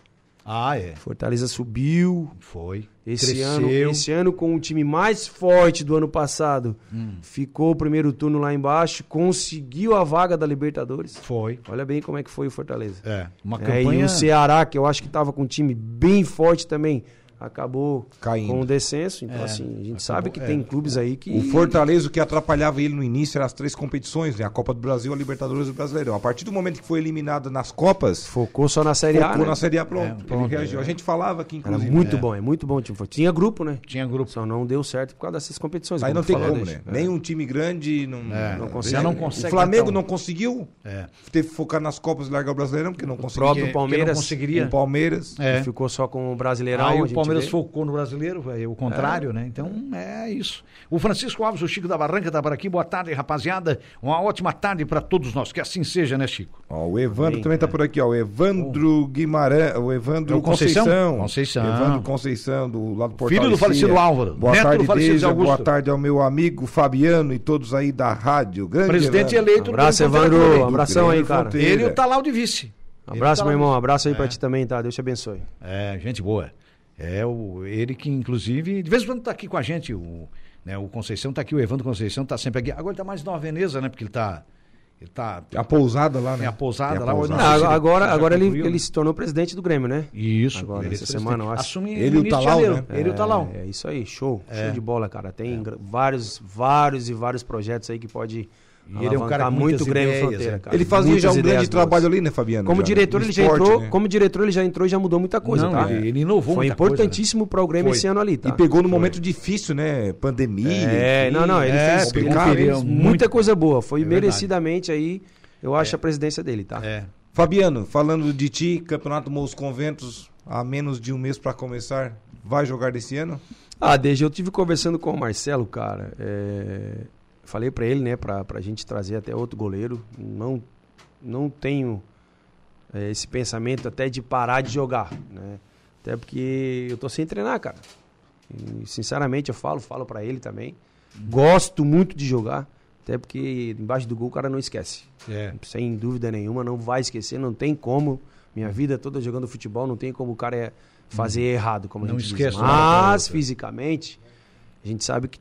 Ah, é. Fortaleza subiu. Foi. Esse Cresceu. ano, esse ano, com o time mais forte do ano passado, Hum. ficou o primeiro turno lá embaixo, conseguiu a vaga da Libertadores. Foi. Olha bem como é que foi o Fortaleza. É. Uma É, e campanha. o Ceará, que eu acho que estava com um time bem forte também, acabou Caindo. com o descenso. Então, É, assim, a gente acabou- sabe que é. tem clubes aí que. O Fortaleza, o que atrapalhava ele no início eram as três competições, né? A Copa do Brasil, a Libertadores e o Brasileirão. A partir do momento que foi eliminado nas Copas, Focou só na Série A. focou né? na Série A, pronto. É, pronto, ele reagiu. é. A gente falava Era inclusive. muito né? bom, é muito bom o time. Tinha grupo, né? Tinha grupo. Só não deu certo por causa dessas competições. Aí não tem como, né? Nem um time grande não, É, não já consegue. não consegue, O Flamengo então. não conseguiu. É. Teve que focar nas Copas e largar o Brasileirão, porque não conseguiu. próprio Que- que Palmeiras. não conseguiria. O Palmeiras. É. Ficou só com o Brasileirão. Aí o Palmeiras focou no brasileiro, é o contrário, né? Então é isso. O Francisco Alves, o Chico da Barranca, tá por aqui. Boa tarde, rapaziada. Uma ótima tarde para todos nós. Que assim seja, né, Chico? Ó, o Evandro Bem, também tá por aqui, ó. O Evandro Guimarães, o Evandro É o Conceição? Conceição. Conceição. Evandro Conceição, do lado do Portal Filho do falecido Álvaro, Boa neto do tarde, falecido Deja. Augusto. Boa tarde ao meu amigo Fabiano e todos aí da rádio. Grande Presidente Evandro. eleito Abraço, do Fronteira Evandro. Um abração aí, cara. Fronteira. Ele e o Talau de vice. Abraço, meu tá lá irmão. Abraço aí pra É. ti também, tá? Deus te abençoe. É, gente boa. É o, ele que, inclusive, de vez em quando tá aqui com a gente, o, né, o Conceição tá aqui, o Evandro Conceição tá sempre aqui. Agora ele tá mais numa Veneza, né? Porque ele tá. Ele tá. A pousada lá, né? Tem a pousada a lá, pousada. Não sei se Ah, ele- agora agora ele, ele né? se tornou presidente do Grêmio, né? Isso, Agora, ele essa é semana, eu acho. Assume Ele e no o janeiro. né? Ele e o. É, é isso aí, show. Show de bola, cara. Tem vários, vários e vários projetos aí que pode E ele é um cara muito Grêmio ideias, Fronteira, é. cara. Ele fazia Muitas já um grande boas. trabalho ali, né, Fabiano? Como Já, diretor, ele já esporte, entrou, né? como diretor ele já entrou e já mudou muita coisa, Não, tá? ele, ele inovou Foi muita coisa, né? importantíssimo para o Grêmio Foi. esse ano ali, tá? E pegou no momento difícil, né? Pandemia. É, enfim. não, não, ele É, fez, pegou um muita coisa boa. Foi É merecidamente aí, eu acho, a presidência dele, tá? É. Fabiano, falando de ti, Campeonato Mous Conventos, há menos de um mês para começar, vai jogar desse ano? Ah, desde eu tive conversando com o Marcelo, cara. é, Falei pra ele, né, pra, pra gente trazer até outro goleiro. Não, não tenho é, esse pensamento até de parar de jogar, né? Até porque eu tô sem treinar, cara. E, sinceramente, eu falo, falo pra ele também. Gosto muito de jogar, até porque embaixo do gol o cara não esquece. É. Sem dúvida nenhuma, não vai esquecer, não tem como. Minha vida toda jogando futebol, não tem como o cara é fazer errado, como Não a gente esquece diz. pra Mas, fisicamente, a gente sabe que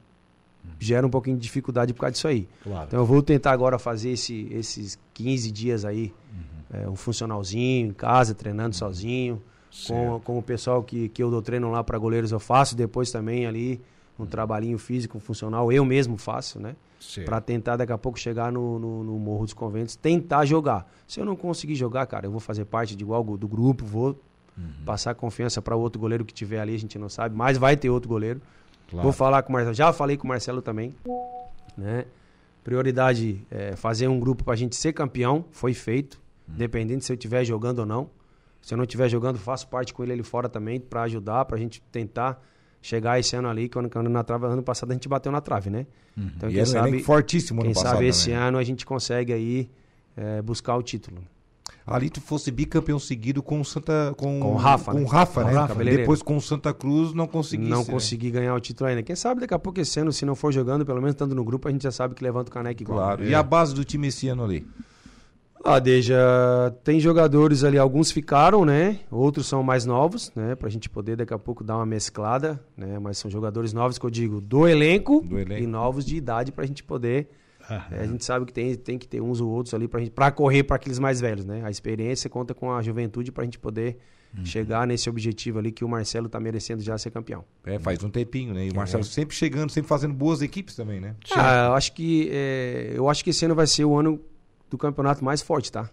gera um pouquinho de dificuldade por causa disso aí. Claro. Então eu vou tentar agora fazer esse, esses 15 dias aí, Uhum. é, um funcionalzinho em casa, treinando sozinho. Com, com o pessoal que, que eu dou treino lá para goleiros, eu faço depois também ali um trabalhinho físico, funcional, eu mesmo faço, né? Pra tentar daqui a pouco chegar no, no, no Morro dos Conventos, tentar jogar. Se eu não conseguir jogar, cara, eu vou fazer parte de igual do grupo, vou Uhum. passar confiança para outro goleiro que tiver ali, a gente não sabe, mas vai ter outro goleiro. Claro. Vou falar com o Marcelo, já falei com o Marcelo também, né? Prioridade é fazer um grupo pra gente ser campeão, foi feito, independente se eu estiver jogando ou não. Se eu não estiver jogando, faço parte com ele ali fora também pra ajudar, pra gente tentar chegar esse ano ali, que ano, ano na trave, ano passado a gente bateu na trave, né? Então, E quem sabe, fortíssimo quem sabe esse também. ano a gente consegue aí é, buscar o título. Ali tu fosse bicampeão seguido com o Santa com, Com o Rafa, com né? o Rafa, né? Rafa, cabeleireiro. Depois com o Santa Cruz não conseguisse. não né? consegui ganhar o título ainda. Quem sabe daqui a pouco esse ano, se não for jogando, pelo menos estando no grupo, a gente já sabe que levanta o caneco igual. Claro. É. E a base do time esse ano ali? Ah, Deja, tem jogadores ali, alguns ficaram, né? Outros são mais novos, né? Pra gente poder daqui a pouco dar uma mesclada, né? Mas são jogadores novos que eu digo do elenco, Do elenco. e novos de idade pra gente poder. Ah, é, a gente sabe que tem, tem que ter uns ou outros ali pra, gente, pra correr para aqueles mais velhos, né? A experiência conta com a juventude pra gente poder Uhum. chegar nesse objetivo ali que o Marcelo tá merecendo já ser campeão. É, faz um tempinho, né? E o Marcelo sempre chegando, sempre fazendo boas equipes também, né? Ah, eu acho que é, eu acho que esse ano vai ser o ano do campeonato mais forte, tá?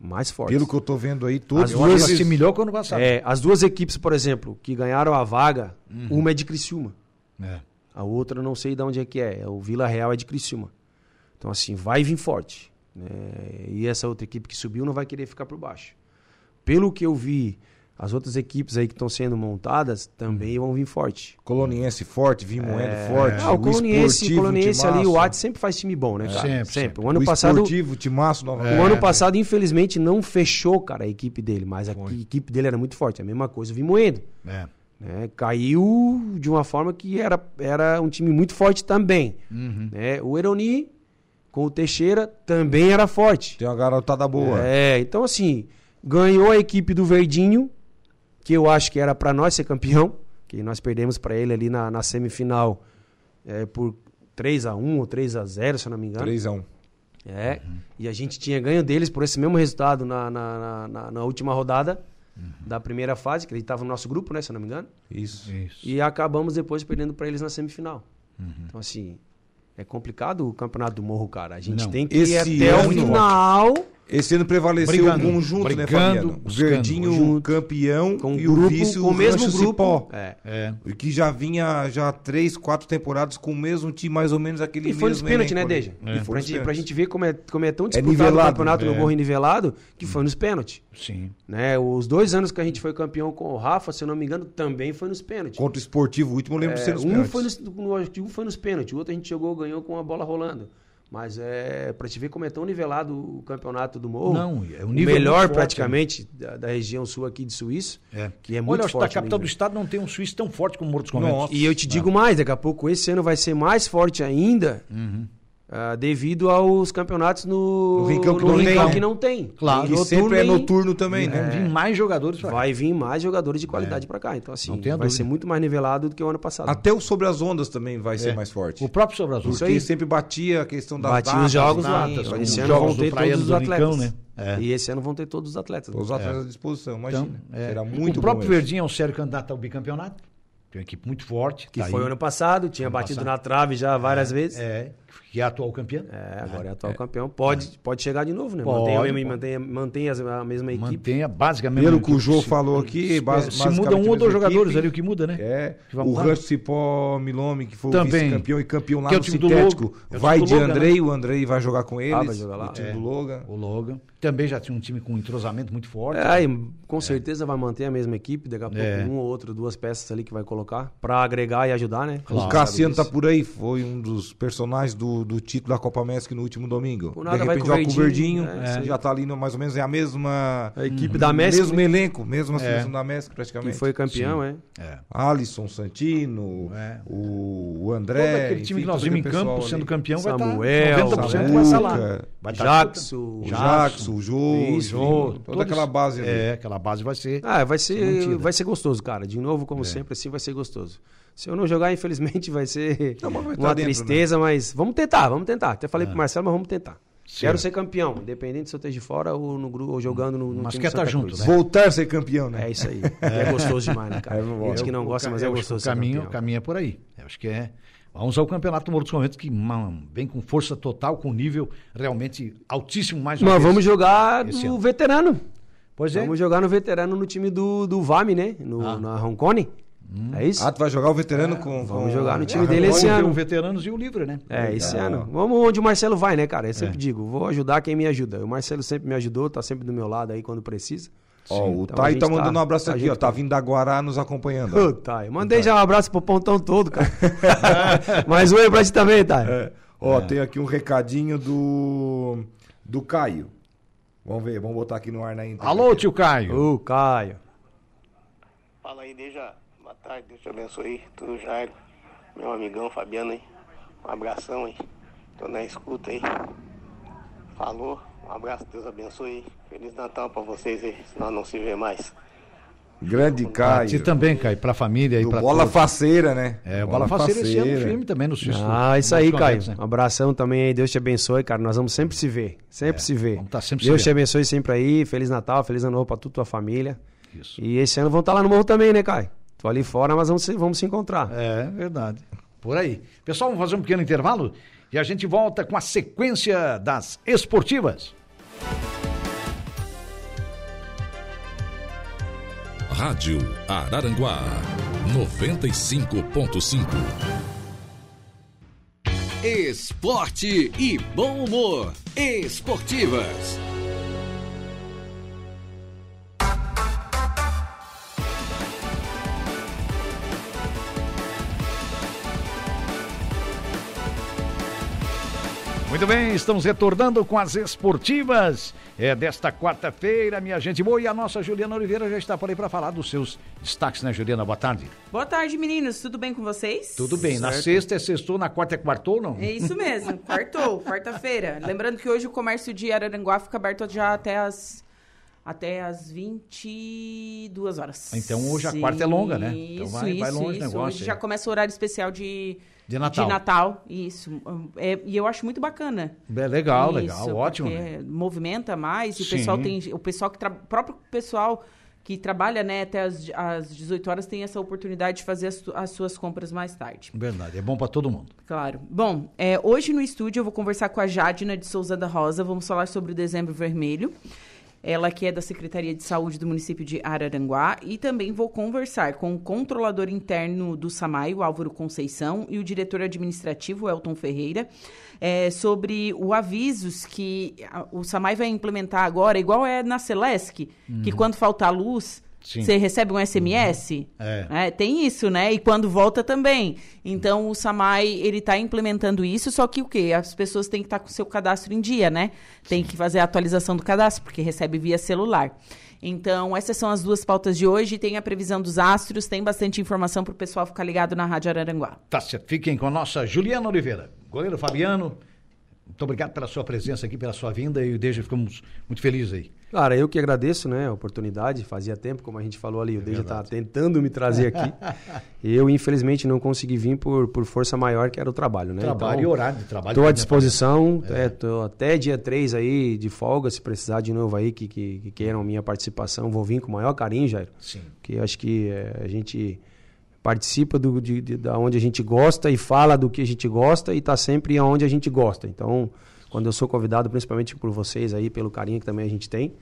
Mais forte. Pelo que eu tô vendo aí, todos As Eu acho que duas- assimilou quando passado. É, as duas equipes, por exemplo, que ganharam a vaga, Uhum. uma é de Criciúma. É. A outra eu não sei de onde é que é. O Vila Real é de Criciúma. Então, assim, vai vir forte. né? E essa outra equipe que subiu não vai querer ficar por baixo. Pelo que eu vi, as outras equipes aí que estão sendo montadas também vão vir forte. Coloniense forte, Vimoendo forte. Ah, o Coloniense, o Coloniense ali, o. Atos sempre faz time bom, né, cara? Sempre, sempre. O ano o passado, Esportivo, Timaço, novamente. o ano passado, infelizmente, não fechou, cara, a equipe dele, mas a equipe dele era muito forte. A mesma coisa o Vimoendo. É. né? Caiu de uma forma que era, era um time muito forte também. Uhum. né? O Eroni, com o Teixeira, também era forte. Tem uma garotada boa. É, então assim, ganhou a equipe do Verdinho, que eu acho que era pra nós ser campeão, que nós perdemos pra ele ali na, na semifinal é, por 3 a 1 ou 3 a 0 se eu não me engano. 3x1. É, e a gente tinha ganho deles por esse mesmo resultado na, na, na, na- na última rodada. da primeira fase, que ele estava no nosso grupo, né, se eu não me engano. Isso. Isso. E acabamos depois perdendo para eles na semifinal. Uhum. Então, assim, é complicado o campeonato do Morro, cara. A gente Não. tem que ir até o ano- final Esse ano prevaleceu Brigando, o conjunto, né, brigando, Fabiano? O buscando, Verdinho junto. campeão com o e o grupo, vice com o mesmo Rancho grupo. Cipó. É. É. E Que já vinha já três, quatro temporadas com o mesmo time, mais ou menos aquele E foi nos mesmo pênaltis, né. Deja? E foi Pra, gente, pra gente ver como é, como é tão disputado nivelado, o campeonato é. no Morro nivelado, que foi nos pênaltis. Sim. Né? Os dois anos que a gente foi campeão com o Rafa, se eu não me engano, também foi nos pênaltis. Contra o esportivo, o último eu lembro de ser É, nos um, pênaltis. foi nos, um foi nos pênaltis, o outro a gente jogou, ganhou com a bola rolando. Mas é pra te ver como é tão nivelado o campeonato do Morro. Não, é um o nível melhor muito forte, praticamente da, da região sul aqui de Suíço, É. que é muito Olha, forte. da capital o do estado não tem um suíço tão forte como Morro dos Conventos. E eu te digo mais, daqui a pouco esse ano vai ser mais forte ainda, Uhum. Ah, devido aos campeonatos no, No Rincão que no não tem, Rincão né? que não tem. Claro. Noturno sempre é e- noturno também, né? vir mais jogadores pra cá. Vai vir mais jogadores de qualidade pra cá. Então, assim, vai dúvida. ser muito mais nivelado do que o ano passado. Até o sobre as ondas também vai É. ser mais forte. O próprio Sobre Azul. Isso Porque aí. sempre batia a questão das Batia datas, os jogos lá. datas, datas, os Esse ano vão ter todos os atletas. Rincão, né? É. E esse ano vão ter todos os atletas. Os atletas à disposição, imagina. Então, é. Será muito o próprio. Verdinho é um sério candidato ao bicampeonato. Tem uma equipe muito forte. Que tá foi aí. ano passado, tinha Ano batido passado. na trave já várias vezes. É, que é atual campeão. É, agora é atual campeão. Pode, pode chegar de novo, né? Mantém, Pode, a mesma, pode. mantém, mantém as- a mesma equipe. Mantenha basicamente. Pelo que o Jô falou aqui, se, bas- se basicamente muda um ou dois jogadores equipe. ali, o que muda, né? É, o. Rancho Cipó Milome, que foi o Também. vice-campeão e campeão lá Que é o no sintético. É o vai de Logan, Andrei, o Andrei vai jogar com eles. vai jogar lá. O time É. do Logan. O Logan. Também já tinha um time com entrosamento muito forte. É, aí, com certeza vai manter a mesma equipe, daqui a pouco É. um ou outro, duas peças ali que vai colocar pra agregar e ajudar, né? O Cassiano tá por aí, foi um dos personagens do, do título da Copa América no último domingo. Por nada de vai repente o joga com o Verdinho, Verdinho, é, já tá ali no- mais ou menos é a mesma A equipe da Messi, mesmo elenco, mesma É. seleção da Messi que praticamente. foi campeão, é. É. Alisson Santino, É. o, o Todo André, aquele time enfim, que nós todo vimos em campo sendo campeão vai Samuel, estar 90% Samuel, vai estar lá. Vai Jackson, O Jackson, o Jô, Jô, toda todos- aquela base ali. É, aquela base vai ser. Ah, vai ser, vai ser gostoso, cara. De novo, como sempre, assim, vai ser gostoso. Se eu não jogar, infelizmente, vai ser Não, mas vai uma dentro, tristeza, mas vamos tentar, vamos tentar. Até falei pro Marcelo, mas vamos tentar. Certo. Quero ser campeão, independente se eu esteja de fora ou, no, ou jogando no, no Mas time quer Santa tá junto, né? Voltar a ser campeão, né? É isso aí. É, gostoso demais, né, cara? É, vamos Gente que não gosta, mas eu é que gostoso O ser caminho, campeão. o caminho é por aí. Eu acho que é. Vamos ao campeonato do Morro dos Conventos, que man, vem com força total, com nível realmente altíssimo mais uma vez. vamos jogar ano. veterano. Pois é. Vamos jogar no veterano no time do, do VAMI, né? No, Ah. Na Roncone. É isso? Ah, tu vai jogar o veterano com, vamos com- jogar no time dele esse ano. o Veteranos e o Livre, né? É, esse Legal. ano. Vamos onde o Marcelo vai, né, cara? Eu sempre digo, vou ajudar quem me ajuda. O Marcelo sempre me ajudou, tá sempre do meu lado aí quando precisa. Ó, o Então, Thay tá tá- mandando um abraço tá aqui, ó. Tá tá. vindo da Guará nos acompanhando. ó. Ô, Thay, eu mandei já um abraço pro pontão todo, cara. Mais um aí pra ti também, Thay. É. Ó, tem aqui um recadinho do do Caio. Vamos ver, vamos botar aqui no ar na íntegra. Alô, tio Caio. Ô, Caio. Fala aí, Deja. Boa tarde, Deus te abençoe. Tudo Jairo, meu amigão Fabiano aí. Um abração aí. Tô na escuta aí. Falou. Um abraço, Deus abençoe aí. Feliz Natal pra vocês aí, se nós não se vê mais. Grande Pra ti Caio. também, Caio, pra família e pra Bola todos. Faceira, né? É, o Bola Faceira esse ano firme também no Suíço. Ah, isso aí, Caio. Né? Um abração também aí. Deus te abençoe, cara. Nós vamos sempre se ver. Sempre se ver. vamos tá sempre se Deus te vendo. abençoe sempre aí. Feliz Natal, feliz ano novo pra tu e tua família. Isso. E esse ano vão estar lá no morro também, né, Caio? Tô ali fora, mas vamos se, vamos se encontrar. É verdade. Por aí. Pessoal, vamos fazer um pequeno intervalo e a gente volta com a sequência das esportivas. Rádio Araranguá 95.5. Esporte e bom humor. Esportivas. Muito bem, estamos retornando com as esportivas é, desta quarta-feira, minha gente boa. E a nossa Juliana Oliveira já está por aí para falar dos seus destaques, né, Juliana? Boa tarde. Boa tarde, meninos. Tudo bem com vocês? Tudo bem. Na sexta é sextou, na quarta é quartou, não? É isso mesmo, quartou, quarta-feira. Lembrando que hoje o comércio de Araranguá fica aberto já até as até as 22 horas. Então hoje a quarta é longa, né? Então Isso, vai- isso, vai longe o isso. negócio Hoje já começa o horário especial de De Natal. De Natal, isso. É, e eu acho muito bacana. É legal, Isso, legal, ótimo. né? Movimenta mais e o Sim. pessoal tem o pessoal que tra... próprio pessoal que trabalha né, até as, as 18 horas tem essa oportunidade de fazer as, as suas compras mais tarde. Verdade, é bom para todo mundo. Claro. Bom, é, hoje no estúdio eu vou conversar com a Jadina de Souza da Rosa, vamos falar sobre o Dezembro Vermelho. Ela que é da Secretaria de Saúde do município de Araranguá. E também vou conversar com o controlador interno do SAMAI, o Álvaro Conceição, e o diretor administrativo, Elton Ferreira, é, sobre o avisos que a- o SAMAI vai implementar agora, igual é na Celesc, que quando falta a luz, Sim. você recebe um SMS. É. É, tem isso, né? E quando volta também. Então o Samai, ele está implementando isso, só que o quê? As pessoas têm que estar com o seu cadastro em dia, né? Tem que fazer a atualização do cadastro, porque recebe via celular. Então, essas são as duas pautas de hoje. Tem a previsão dos astros, tem bastante informação para o pessoal ficar ligado na Rádio Araranguá. Tá certo. Fiquem com a nossa Juliana Oliveira. Goleiro Fabiano, muito obrigado pela sua presença aqui, pela sua vinda e desde ficamos muito felizes aí. Cara, eu que agradeço, né, a oportunidade. Fazia tempo, como a gente falou ali, o Deja tá tentando me trazer aqui. eu, infelizmente, não consegui vir por, por força maior, que era o trabalho, né? Trabalho e horário de trabalho Estou à disposição, é, tô até dia 3 aí de folga, se precisar de novo aí, que, que, que queiram minha participação, vou vir com o maior carinho, Jairo. Sim. Porque acho que é, a gente participa do, de, de, da onde a gente gosta e fala do que a gente gosta e está sempre aonde a gente gosta. Então, quando eu sou convidado, principalmente por vocês aí, pelo carinho que também a gente tem,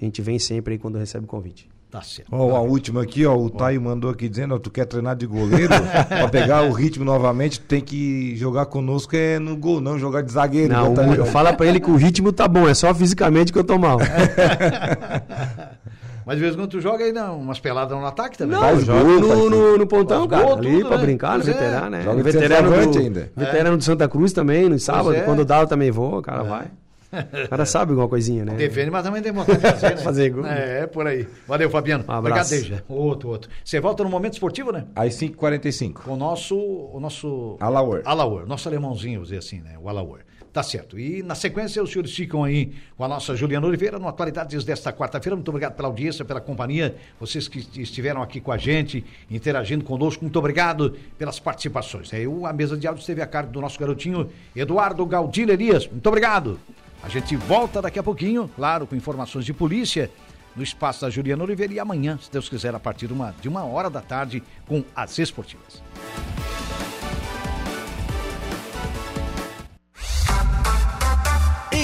a gente vem sempre aí quando recebe o convite. Tá certo. Ó, a última aqui, ó, o Taio mandou aqui dizendo, ó, tu quer treinar de goleiro, pra pegar o ritmo novamente, tu tem que jogar conosco é no gol, não jogar de zagueiro. Não, tá fala pra ele que o ritmo tá bom, é só fisicamente que eu tô mal. Mas de vez em quando tu joga aí não, umas peladas no ataque também. Não, Faz joga gol, no, faz no, no pontão, cara. gol, ali tudo, pra né? brincar, no Pois é. veterano, né? Joga de veterano do, ainda. Veterano do Santa Cruz também, no sábado. é. Quando dá, eu também vou, o cara vai. O cara sabe alguma coisinha, né? Defende, mas também tem vontade de fazer, né? Fazer gol. É, por aí. Valeu, Fabiano. Um abraço. Obrigado. Outro, outro. Você volta no momento esportivo, né? Às 5h45. Com o nosso. O nosso. Alaor. Alaor, nosso alemãozinho, vamos dizer assim, né? O Alaor. Tá certo. E na sequência, os senhores ficam aí com a nossa Juliana Oliveira no Atualidades desta quarta-feira. Muito obrigado pela audiência, pela companhia. Vocês que estiveram aqui com a gente, interagindo conosco, muito obrigado pelas participações. Aí a mesa de áudio esteve a cargo do nosso garotinho Eduardo Galdino Elias. Muito obrigado. A gente volta daqui a pouquinho, claro, com informações de polícia no espaço da Juliana Oliveira e amanhã, se Deus quiser, a partir de uma, de uma hora da tarde, com as esportivas.